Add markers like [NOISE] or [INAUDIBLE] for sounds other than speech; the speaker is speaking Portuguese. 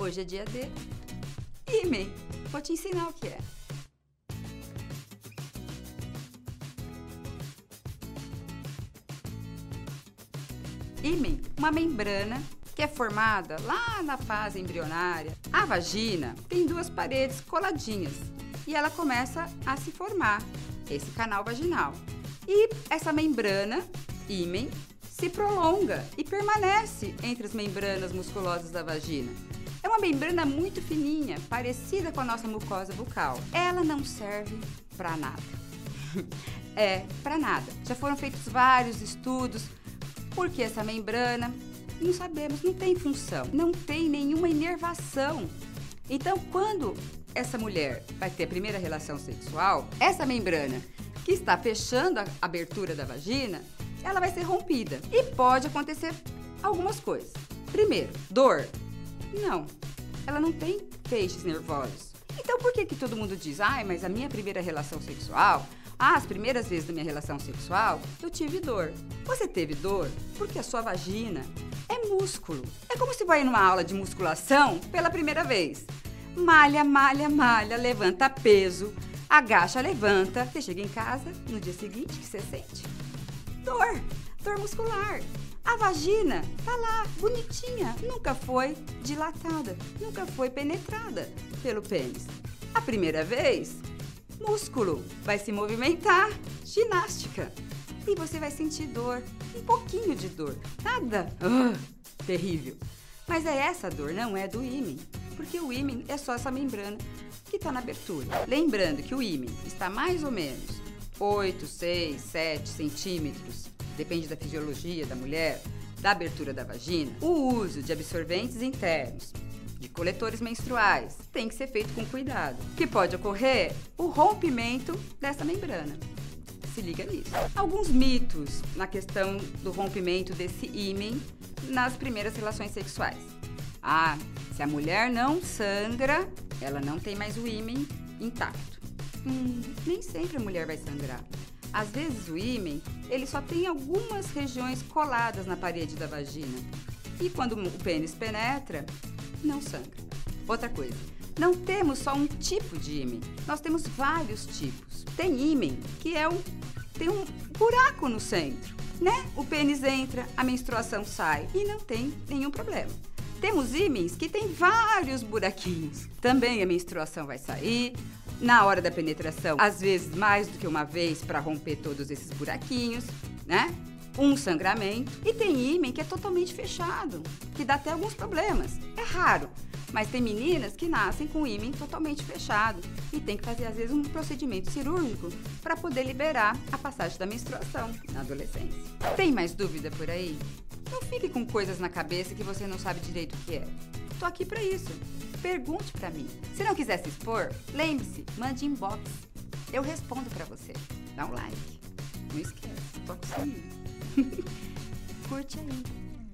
Hoje é dia de ímen. Vou te ensinar o que é. Ímen, uma membrana que é formada lá na fase embrionária. A vagina tem duas paredes coladinhas e ela começa a se formar, esse canal vaginal. E essa membrana, ímen, se prolonga e permanece entre as membranas musculosas da vagina. É uma membrana muito fininha, parecida com a nossa mucosa bucal. Ela não serve para nada. [LAUGHS] é, para nada. Já foram feitos vários estudos porque essa membrana, não sabemos, não tem função, não tem nenhuma inervação. Então, quando essa mulher vai ter a primeira relação sexual, essa membrana que está fechando a abertura da vagina, ela vai ser rompida. E pode acontecer algumas coisas. Primeiro, dor. Não, ela não tem feixes nervosos. Então por que, que todo mundo diz, ai, mas a minha primeira relação sexual, ah, as primeiras vezes da minha relação sexual, eu tive dor. Você teve dor porque a sua vagina é músculo. É como se vai numa aula de musculação pela primeira vez. Malha, malha, malha, levanta peso, agacha, levanta. Você chega em casa, no dia seguinte, o que você sente? Dor, muscular. A vagina tá lá, bonitinha, nunca foi dilatada, nunca foi penetrada pelo pênis. A primeira vez, músculo vai se movimentar, ginástica. E você vai sentir dor, um pouquinho de dor, nada uh, terrível. Mas é essa dor, não é do ímen, porque o ímen é só essa membrana que está na abertura. Lembrando que o ímen está mais ou menos 8, 6, 7 centímetros, depende da fisiologia da mulher, da abertura da vagina, o uso de absorventes internos, de coletores menstruais, tem que ser feito com cuidado, que pode ocorrer o rompimento dessa membrana. Se liga nisso. Alguns mitos na questão do rompimento desse ímen nas primeiras relações sexuais. Ah, se a mulher não sangra, ela não tem mais o ímen intacto. Hum, nem sempre a mulher vai sangrar. Às vezes o ímen, ele só tem algumas regiões coladas na parede da vagina. E quando o pênis penetra, não sangra. Outra coisa, não temos só um tipo de ímen, nós temos vários tipos. Tem ímen que é um tem um buraco no centro, né? O pênis entra, a menstruação sai e não tem nenhum problema. Temos ímens que tem vários buraquinhos. Também a menstruação vai sair, na hora da penetração, às vezes mais do que uma vez para romper todos esses buraquinhos, né? Um sangramento. E tem ímen que é totalmente fechado, que dá até alguns problemas. É raro, mas tem meninas que nascem com o totalmente fechado e tem que fazer, às vezes, um procedimento cirúrgico para poder liberar a passagem da menstruação na adolescência. Tem mais dúvida por aí? Não fique com coisas na cabeça que você não sabe direito o que é. Tô aqui para isso. Pergunte para mim. Se não quiser se expor, lembre-se, mande inbox. Eu respondo para você. Dá um like. Não esquece, toque o [LAUGHS] sininho. Curte aí.